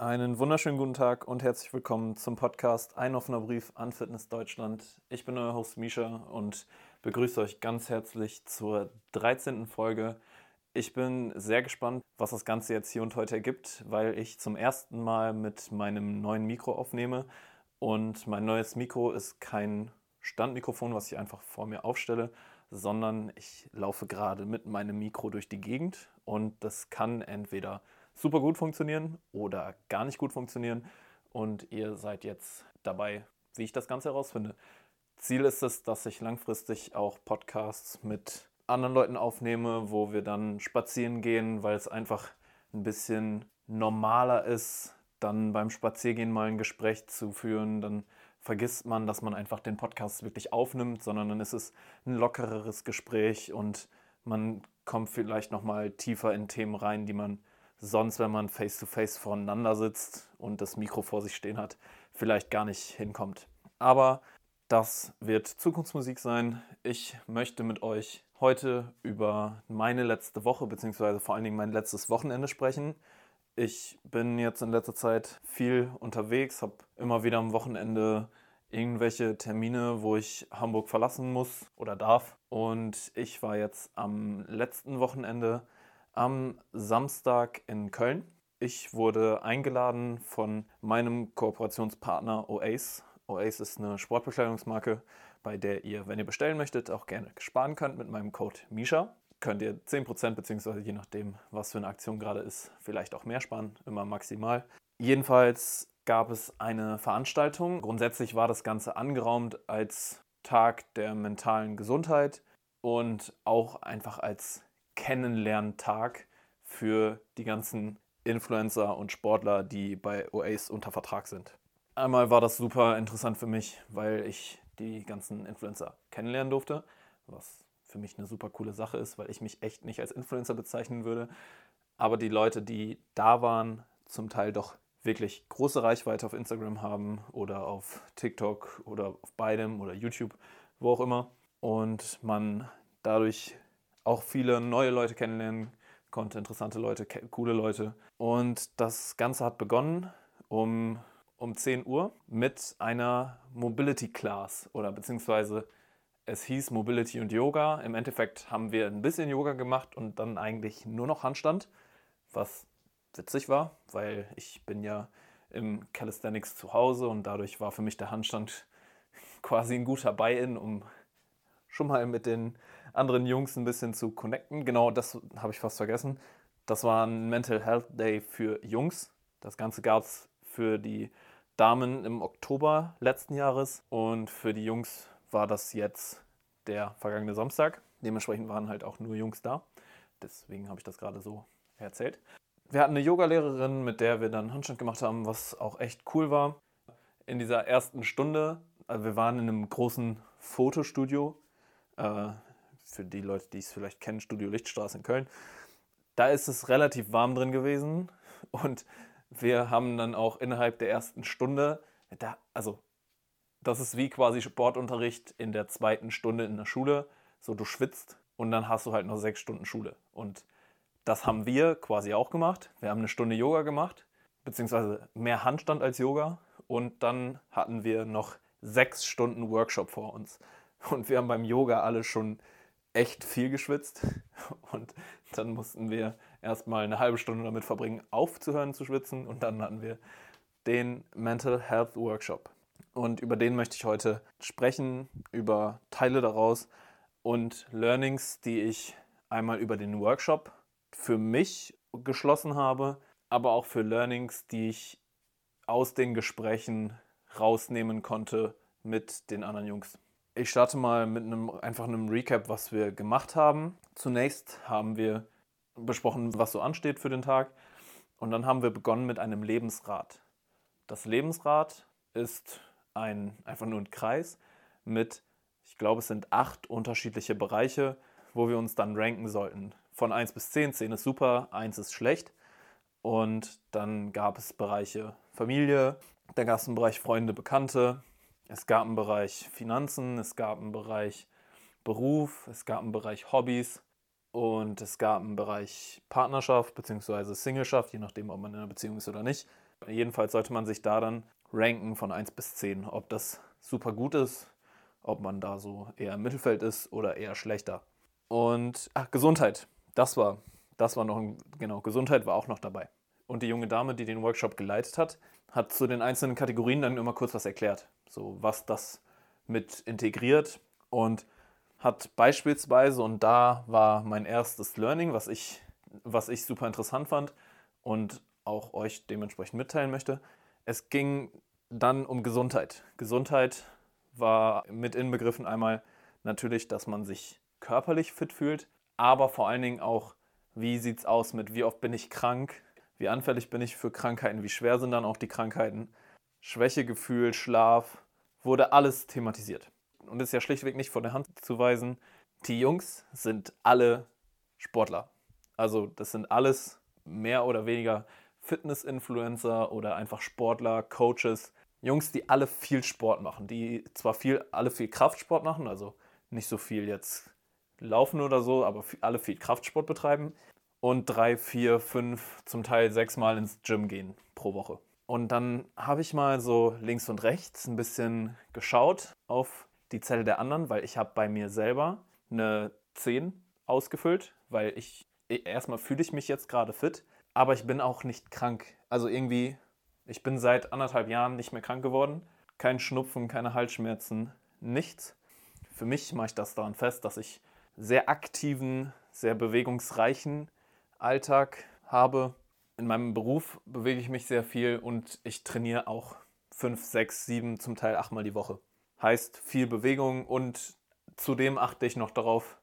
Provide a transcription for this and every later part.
Einen wunderschönen guten Tag und herzlich willkommen zum Podcast Ein offener Brief an Fitness Deutschland. Ich bin euer Host Misha und begrüße euch ganz herzlich zur 13. Folge. Ich bin sehr gespannt, was das Ganze jetzt hier und heute ergibt, weil ich zum ersten Mal mit meinem neuen Mikro aufnehme. Und mein neues Mikro ist kein Standmikrofon, was ich einfach vor mir aufstelle, sondern ich laufe gerade mit meinem Mikro durch die Gegend und das kann entweder super gut funktionieren oder gar nicht gut funktionieren. Und ihr seid jetzt dabei, wie ich das Ganze herausfinde. Ziel ist es, dass ich langfristig auch Podcasts mit anderen Leuten aufnehme, wo wir dann spazieren gehen, weil es einfach ein bisschen normaler ist, dann beim Spaziergehen mal ein Gespräch zu führen. Dann vergisst man, dass man einfach den Podcast wirklich aufnimmt, sondern dann ist es ein lockereres Gespräch und man kommt vielleicht noch mal tiefer in Themen rein, die man sonst, wenn man face-to-face -face voneinander sitzt und das Mikro vor sich stehen hat, vielleicht gar nicht hinkommt. Aber das wird Zukunftsmusik sein. Ich möchte mit euch heute über meine letzte Woche beziehungsweise vor allen Dingen mein letztes Wochenende sprechen. Ich bin jetzt in letzter Zeit viel unterwegs, habe immer wieder am Wochenende irgendwelche Termine, wo ich Hamburg verlassen muss oder darf. Und ich war jetzt am letzten Wochenende am Samstag in Köln. Ich wurde eingeladen von meinem Kooperationspartner Oace. Oace ist eine Sportbekleidungsmarke, bei der ihr, wenn ihr bestellen möchtet, auch gerne sparen könnt mit meinem Code MISHA. Könnt ihr 10% bzw. je nachdem, was für eine Aktion gerade ist, vielleicht auch mehr sparen, immer maximal. Jedenfalls gab es eine Veranstaltung. Grundsätzlich war das Ganze angeraumt als Tag der mentalen Gesundheit und auch einfach als Kennenlerntag für die ganzen Influencer und Sportler, die bei OAS unter Vertrag sind. Einmal war das super interessant für mich, weil ich die ganzen Influencer kennenlernen durfte, was für mich eine super coole Sache ist, weil ich mich echt nicht als Influencer bezeichnen würde. Aber die Leute, die da waren, zum Teil doch wirklich große Reichweite auf Instagram haben oder auf TikTok oder auf beidem oder YouTube, wo auch immer. Und man dadurch auch viele neue Leute kennenlernen konnte, interessante Leute, coole Leute. Und das Ganze hat begonnen um, um 10 Uhr mit einer Mobility Class oder beziehungsweise es hieß Mobility und Yoga. Im Endeffekt haben wir ein bisschen Yoga gemacht und dann eigentlich nur noch Handstand, was witzig war, weil ich bin ja im Calisthenics zu Hause und dadurch war für mich der Handstand quasi ein guter Buy-in, um schon mal mit den anderen Jungs ein bisschen zu connecten. Genau, das habe ich fast vergessen. Das war ein Mental Health Day für Jungs. Das Ganze gab es für die Damen im Oktober letzten Jahres und für die Jungs war das jetzt der vergangene Samstag. Dementsprechend waren halt auch nur Jungs da. Deswegen habe ich das gerade so erzählt. Wir hatten eine Yogalehrerin, mit der wir dann Handstand gemacht haben, was auch echt cool war. In dieser ersten Stunde, also wir waren in einem großen Fotostudio. Äh, für die Leute, die es vielleicht kennen, Studio Lichtstraße in Köln. Da ist es relativ warm drin gewesen und wir haben dann auch innerhalb der ersten Stunde, da, also das ist wie quasi Sportunterricht in der zweiten Stunde in der Schule. So, du schwitzt und dann hast du halt noch sechs Stunden Schule. Und das haben wir quasi auch gemacht. Wir haben eine Stunde Yoga gemacht, beziehungsweise mehr Handstand als Yoga. Und dann hatten wir noch sechs Stunden Workshop vor uns. Und wir haben beim Yoga alle schon echt viel geschwitzt und dann mussten wir erstmal eine halbe Stunde damit verbringen, aufzuhören zu schwitzen und dann hatten wir den Mental Health Workshop. Und über den möchte ich heute sprechen, über Teile daraus und Learnings, die ich einmal über den Workshop für mich geschlossen habe, aber auch für Learnings, die ich aus den Gesprächen rausnehmen konnte mit den anderen Jungs. Ich starte mal mit einem einfach einem Recap, was wir gemacht haben. Zunächst haben wir besprochen, was so ansteht für den Tag. Und dann haben wir begonnen mit einem Lebensrad. Das Lebensrad ist ein, einfach nur ein Kreis mit, ich glaube, es sind acht unterschiedliche Bereiche, wo wir uns dann ranken sollten. Von 1 bis 10. 10 ist super, 1 ist schlecht. Und dann gab es Bereiche Familie, dann gab es einen Bereich Freunde, Bekannte, es gab einen Bereich Finanzen, es gab einen Bereich Beruf, es gab einen Bereich Hobbys und es gab einen Bereich Partnerschaft bzw. Singleschaft, je nachdem, ob man in einer Beziehung ist oder nicht. Jedenfalls sollte man sich da dann ranken von 1 bis 10, ob das super gut ist, ob man da so eher im Mittelfeld ist oder eher schlechter. Und ach, Gesundheit, das war, das war noch, ein, genau, Gesundheit war auch noch dabei. Und die junge Dame, die den Workshop geleitet hat, hat zu den einzelnen Kategorien dann immer kurz was erklärt, so was das mit integriert und hat beispielsweise, und da war mein erstes Learning, was ich, was ich super interessant fand und auch euch dementsprechend mitteilen möchte, es ging dann um Gesundheit. Gesundheit war mit inbegriffen einmal natürlich, dass man sich körperlich fit fühlt, aber vor allen Dingen auch, wie sieht es aus mit, wie oft bin ich krank, wie anfällig bin ich für Krankheiten, wie schwer sind dann auch die Krankheiten, Schwächegefühl, Schlaf, wurde alles thematisiert. Und ist ja schlichtweg nicht von der Hand zu weisen, die Jungs sind alle Sportler. Also das sind alles mehr oder weniger Fitness-Influencer oder einfach Sportler, Coaches, Jungs, die alle viel Sport machen, die zwar viel, alle viel Kraftsport machen, also nicht so viel jetzt laufen oder so, aber alle viel Kraftsport betreiben und drei, vier, fünf, zum Teil sechs Mal ins Gym gehen pro Woche. Und dann habe ich mal so links und rechts ein bisschen geschaut auf die Zelle der anderen, weil ich habe bei mir selber eine 10 ausgefüllt, weil ich erstmal fühle ich mich jetzt gerade fit, aber ich bin auch nicht krank. Also irgendwie ich bin seit anderthalb Jahren nicht mehr krank geworden. Kein Schnupfen, keine Halsschmerzen, nichts. Für mich mache ich das daran fest, dass ich sehr aktiven, sehr bewegungsreichen Alltag habe. In meinem Beruf bewege ich mich sehr viel und ich trainiere auch fünf, sechs, sieben, zum Teil achtmal die Woche. Heißt viel Bewegung und zudem achte ich noch darauf,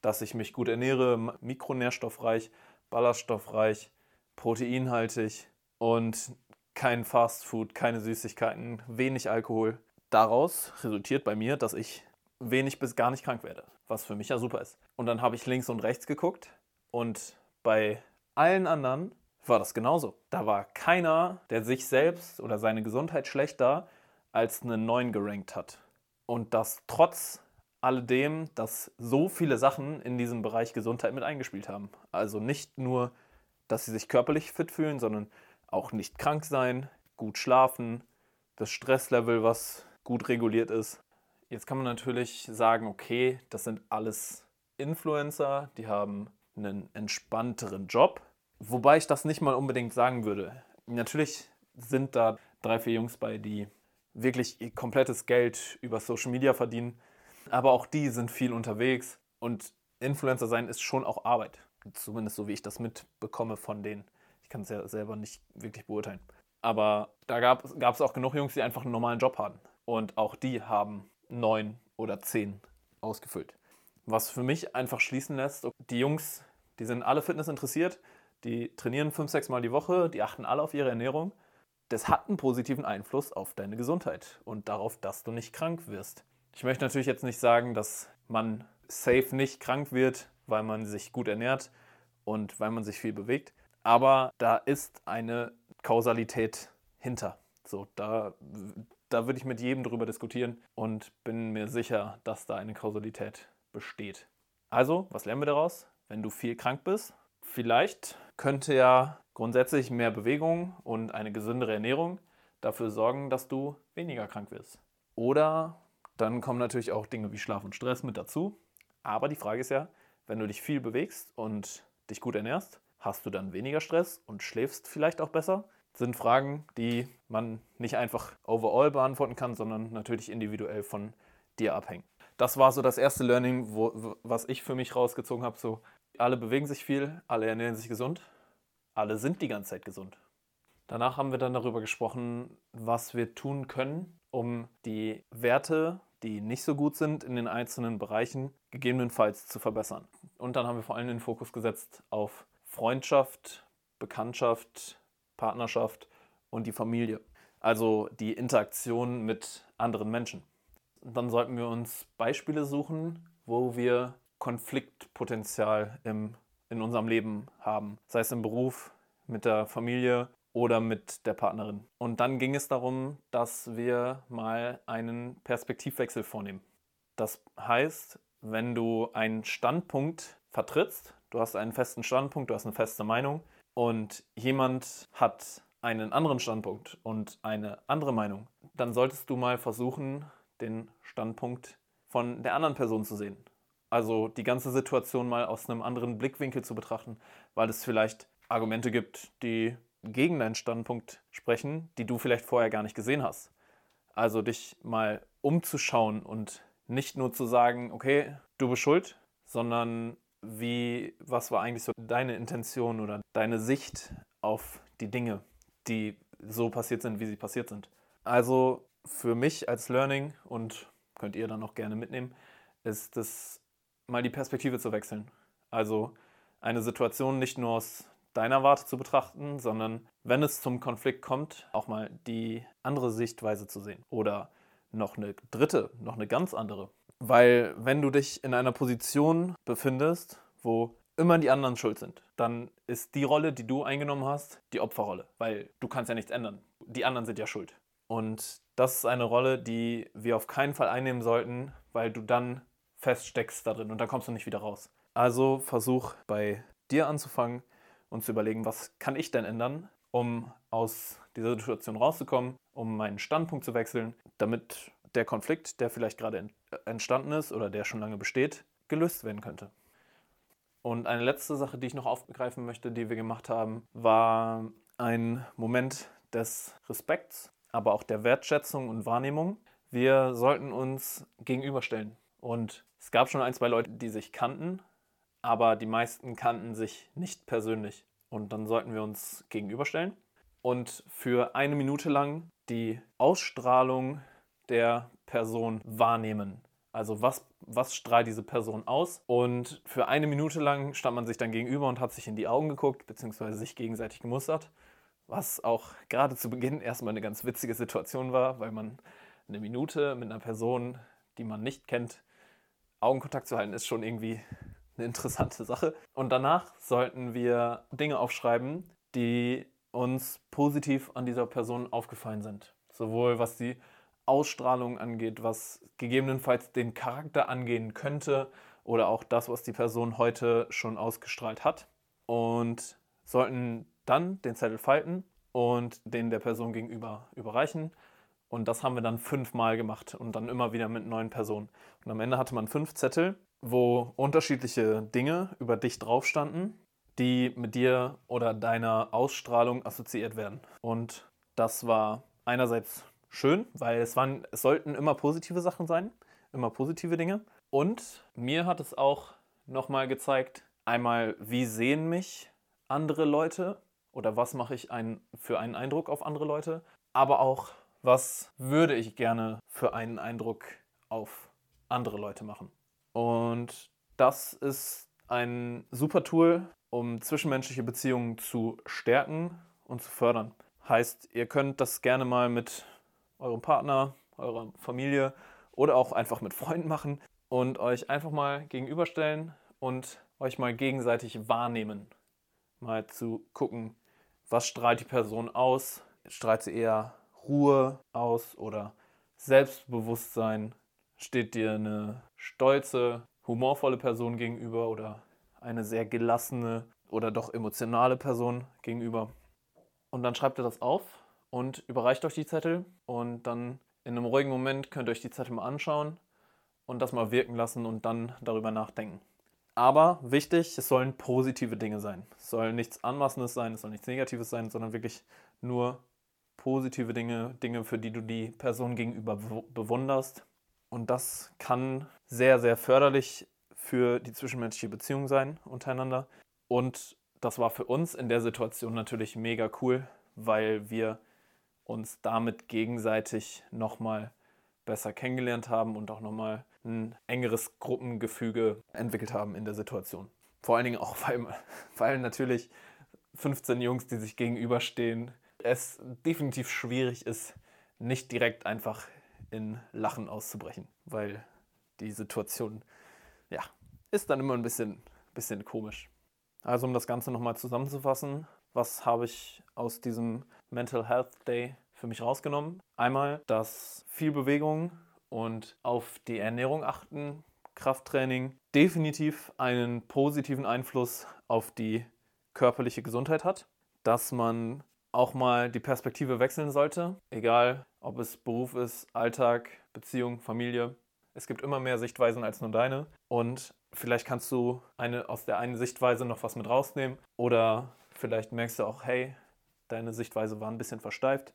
dass ich mich gut ernähre, mikronährstoffreich, ballaststoffreich, proteinhaltig und kein Fastfood, keine Süßigkeiten, wenig Alkohol. Daraus resultiert bei mir, dass ich wenig bis gar nicht krank werde, was für mich ja super ist. Und dann habe ich links und rechts geguckt und bei allen anderen war das genauso. Da war keiner, der sich selbst oder seine Gesundheit schlechter als einen neuen gerankt hat. Und das trotz alledem, dass so viele Sachen in diesem Bereich Gesundheit mit eingespielt haben. Also nicht nur, dass sie sich körperlich fit fühlen, sondern auch nicht krank sein, gut schlafen, das Stresslevel, was gut reguliert ist. Jetzt kann man natürlich sagen, okay, das sind alles Influencer, die haben einen entspannteren Job, wobei ich das nicht mal unbedingt sagen würde. Natürlich sind da drei, vier Jungs bei, die wirklich ihr komplettes Geld über Social Media verdienen, aber auch die sind viel unterwegs und Influencer sein ist schon auch Arbeit, zumindest so wie ich das mitbekomme von denen. Ich kann es ja selber nicht wirklich beurteilen. Aber da gab es auch genug Jungs, die einfach einen normalen Job hatten. Und auch die haben neun oder zehn ausgefüllt. Was für mich einfach schließen lässt, die Jungs, die sind alle Fitness interessiert, die trainieren fünf, sechs Mal die Woche, die achten alle auf ihre Ernährung. Das hat einen positiven Einfluss auf deine Gesundheit und darauf, dass du nicht krank wirst. Ich möchte natürlich jetzt nicht sagen, dass man safe nicht krank wird, weil man sich gut ernährt und weil man sich viel bewegt. Aber da ist eine Kausalität hinter. So, da, da würde ich mit jedem drüber diskutieren und bin mir sicher, dass da eine Kausalität besteht. Also, was lernen wir daraus? Wenn du viel krank bist, vielleicht könnte ja grundsätzlich mehr Bewegung und eine gesündere Ernährung dafür sorgen, dass du weniger krank wirst. Oder dann kommen natürlich auch Dinge wie Schlaf und Stress mit dazu. Aber die Frage ist ja, wenn du dich viel bewegst und dich gut ernährst, Hast du dann weniger Stress und schläfst vielleicht auch besser? Das sind Fragen, die man nicht einfach overall beantworten kann, sondern natürlich individuell von dir abhängen. Das war so das erste Learning, wo, was ich für mich rausgezogen habe. So, alle bewegen sich viel, alle ernähren sich gesund, alle sind die ganze Zeit gesund. Danach haben wir dann darüber gesprochen, was wir tun können, um die Werte, die nicht so gut sind in den einzelnen Bereichen, gegebenenfalls zu verbessern. Und dann haben wir vor allem den Fokus gesetzt auf Freundschaft, Bekanntschaft, Partnerschaft und die Familie. Also die Interaktion mit anderen Menschen. dann sollten wir uns Beispiele suchen, wo wir Konfliktpotenzial im, in unserem Leben haben. Sei es im Beruf, mit der Familie oder mit der Partnerin. Und dann ging es darum, dass wir mal einen Perspektivwechsel vornehmen. Das heißt, wenn du einen Standpunkt vertrittst, du hast einen festen Standpunkt, du hast eine feste Meinung und jemand hat einen anderen Standpunkt und eine andere Meinung, dann solltest du mal versuchen, den Standpunkt von der anderen Person zu sehen. Also die ganze Situation mal aus einem anderen Blickwinkel zu betrachten, weil es vielleicht Argumente gibt, die gegen deinen Standpunkt sprechen, die du vielleicht vorher gar nicht gesehen hast. Also dich mal umzuschauen und nicht nur zu sagen, okay, du bist schuld, sondern wie, was war eigentlich so deine Intention oder deine Sicht auf die Dinge, die so passiert sind, wie sie passiert sind. Also für mich als Learning und könnt ihr dann auch gerne mitnehmen, ist es mal die Perspektive zu wechseln. Also eine Situation nicht nur aus deiner Warte zu betrachten, sondern wenn es zum Konflikt kommt, auch mal die andere Sichtweise zu sehen. Oder noch eine dritte, noch eine ganz andere. Weil wenn du dich in einer Position befindest, wo immer die anderen schuld sind, dann ist die Rolle, die du eingenommen hast, die Opferrolle, weil du kannst ja nichts ändern. Die anderen sind ja schuld. Und das ist eine Rolle, die wir auf keinen Fall einnehmen sollten, weil du dann feststeckst da drin und dann kommst du nicht wieder raus. Also versuch bei dir anzufangen und zu überlegen, was kann ich denn ändern, um aus dieser Situation rauszukommen, um meinen Standpunkt zu wechseln, damit der Konflikt, der vielleicht gerade entstanden ist oder der schon lange besteht, gelöst werden könnte. Und eine letzte Sache, die ich noch aufgreifen möchte, die wir gemacht haben, war ein Moment des Respekts, aber auch der Wertschätzung und Wahrnehmung. Wir sollten uns gegenüberstellen. Und es gab schon ein, zwei Leute, die sich kannten, aber die meisten kannten sich nicht persönlich. Und dann sollten wir uns gegenüberstellen und für eine Minute lang die Ausstrahlung der Person wahrnehmen. Also was, was strahlt diese Person aus? Und für eine Minute lang stand man sich dann gegenüber und hat sich in die Augen geguckt, beziehungsweise sich gegenseitig gemustert. Was auch gerade zu Beginn erstmal eine ganz witzige Situation war, weil man eine Minute mit einer Person, die man nicht kennt, Augenkontakt zu halten, ist schon irgendwie eine interessante Sache. Und danach sollten wir Dinge aufschreiben, die uns positiv an dieser Person aufgefallen sind. Sowohl was die Ausstrahlung angeht, was gegebenenfalls den Charakter angehen könnte oder auch das, was die Person heute schon ausgestrahlt hat. Und sollten dann den Zettel falten und den der Person gegenüber überreichen. Und das haben wir dann fünfmal gemacht und dann immer wieder mit neuen Personen. Und am Ende hatte man fünf Zettel, wo unterschiedliche Dinge über dich drauf standen, die mit dir oder deiner Ausstrahlung assoziiert werden. Und das war einerseits schön, weil es, waren, es sollten immer positive Sachen sein, immer positive Dinge. Und mir hat es auch nochmal gezeigt, einmal, wie sehen mich andere Leute oder was mache ich ein, für einen Eindruck auf andere Leute, aber auch, was würde ich gerne für einen Eindruck auf andere Leute machen. Und das ist ein super Tool, um zwischenmenschliche Beziehungen zu stärken und zu fördern. Heißt, ihr könnt das gerne mal mit eurem Partner, eurer Familie oder auch einfach mit Freunden machen und euch einfach mal gegenüberstellen und euch mal gegenseitig wahrnehmen. Mal zu gucken, was strahlt die Person aus? Strahlt sie eher Ruhe aus oder Selbstbewusstsein? Steht dir eine stolze, humorvolle Person gegenüber oder eine sehr gelassene oder doch emotionale Person gegenüber? Und dann schreibt ihr das auf und überreicht euch die Zettel und dann in einem ruhigen Moment könnt ihr euch die Zettel mal anschauen und das mal wirken lassen und dann darüber nachdenken. Aber wichtig, es sollen positive Dinge sein. Es soll nichts Anmaßendes sein, es soll nichts Negatives sein, sondern wirklich nur positive Dinge, Dinge, für die du die Person gegenüber bewunderst. Und das kann sehr, sehr förderlich für die zwischenmenschliche Beziehung sein untereinander. Und das war für uns in der Situation natürlich mega cool, weil wir uns damit gegenseitig nochmal besser kennengelernt haben und auch nochmal ein engeres Gruppengefüge entwickelt haben in der Situation. Vor allen Dingen auch, weil, weil natürlich 15 Jungs, die sich gegenüberstehen, es definitiv schwierig ist, nicht direkt einfach in Lachen auszubrechen, weil die Situation, ja, ist dann immer ein bisschen, bisschen komisch. Also um das Ganze nochmal zusammenzufassen, was habe ich aus diesem Mental Health Day für mich rausgenommen. Einmal, dass viel Bewegung und auf die Ernährung achten, Krafttraining definitiv einen positiven Einfluss auf die körperliche Gesundheit hat, dass man auch mal die Perspektive wechseln sollte, egal ob es Beruf ist, Alltag, Beziehung, Familie. Es gibt immer mehr Sichtweisen als nur deine und vielleicht kannst du eine, aus der einen Sichtweise noch was mit rausnehmen oder vielleicht merkst du auch, hey, deine Sichtweise war ein bisschen versteift.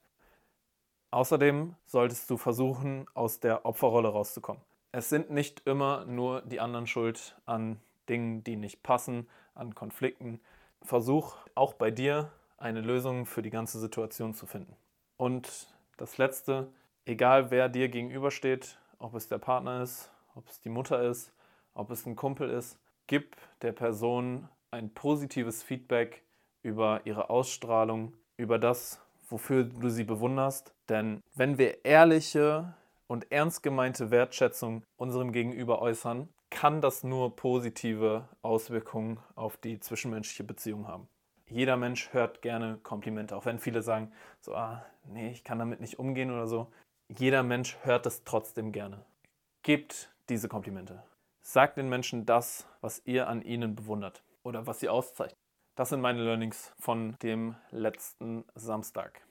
Außerdem solltest du versuchen, aus der Opferrolle rauszukommen. Es sind nicht immer nur die anderen schuld an Dingen, die nicht passen, an Konflikten. Versuch auch bei dir eine Lösung für die ganze Situation zu finden. Und das Letzte, egal wer dir gegenübersteht, ob es der Partner ist, ob es die Mutter ist, ob es ein Kumpel ist, gib der Person ein positives Feedback über ihre Ausstrahlung, über das, wofür du sie bewunderst. Denn wenn wir ehrliche und ernst gemeinte Wertschätzung unserem Gegenüber äußern, kann das nur positive Auswirkungen auf die zwischenmenschliche Beziehung haben jeder Mensch hört gerne Komplimente, auch wenn viele sagen, so, ah, nee, ich kann damit nicht umgehen oder so. Jeder Mensch hört es trotzdem gerne. Gebt diese Komplimente. Sagt den Menschen das, was ihr an ihnen bewundert oder was sie auszeichnet. Das sind meine Learnings von dem letzten Samstag.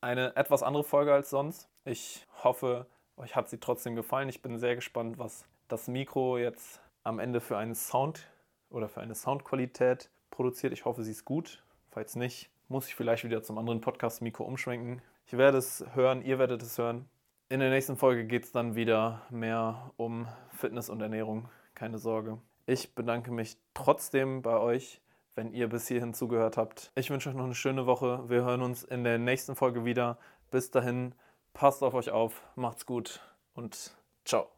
Eine etwas andere Folge als sonst. Ich hoffe, euch hat sie trotzdem gefallen. Ich bin sehr gespannt, was das Mikro jetzt am Ende für einen Sound oder für eine Soundqualität produziert. Ich hoffe, sie ist gut. Falls nicht, muss ich vielleicht wieder zum anderen Podcast-Mikro umschwenken. Ich werde es hören, ihr werdet es hören. In der nächsten Folge geht es dann wieder mehr um Fitness und Ernährung. Keine Sorge. Ich bedanke mich trotzdem bei euch, wenn ihr bis hierhin zugehört habt. Ich wünsche euch noch eine schöne Woche. Wir hören uns in der nächsten Folge wieder. Bis dahin, passt auf euch auf, macht's gut und ciao.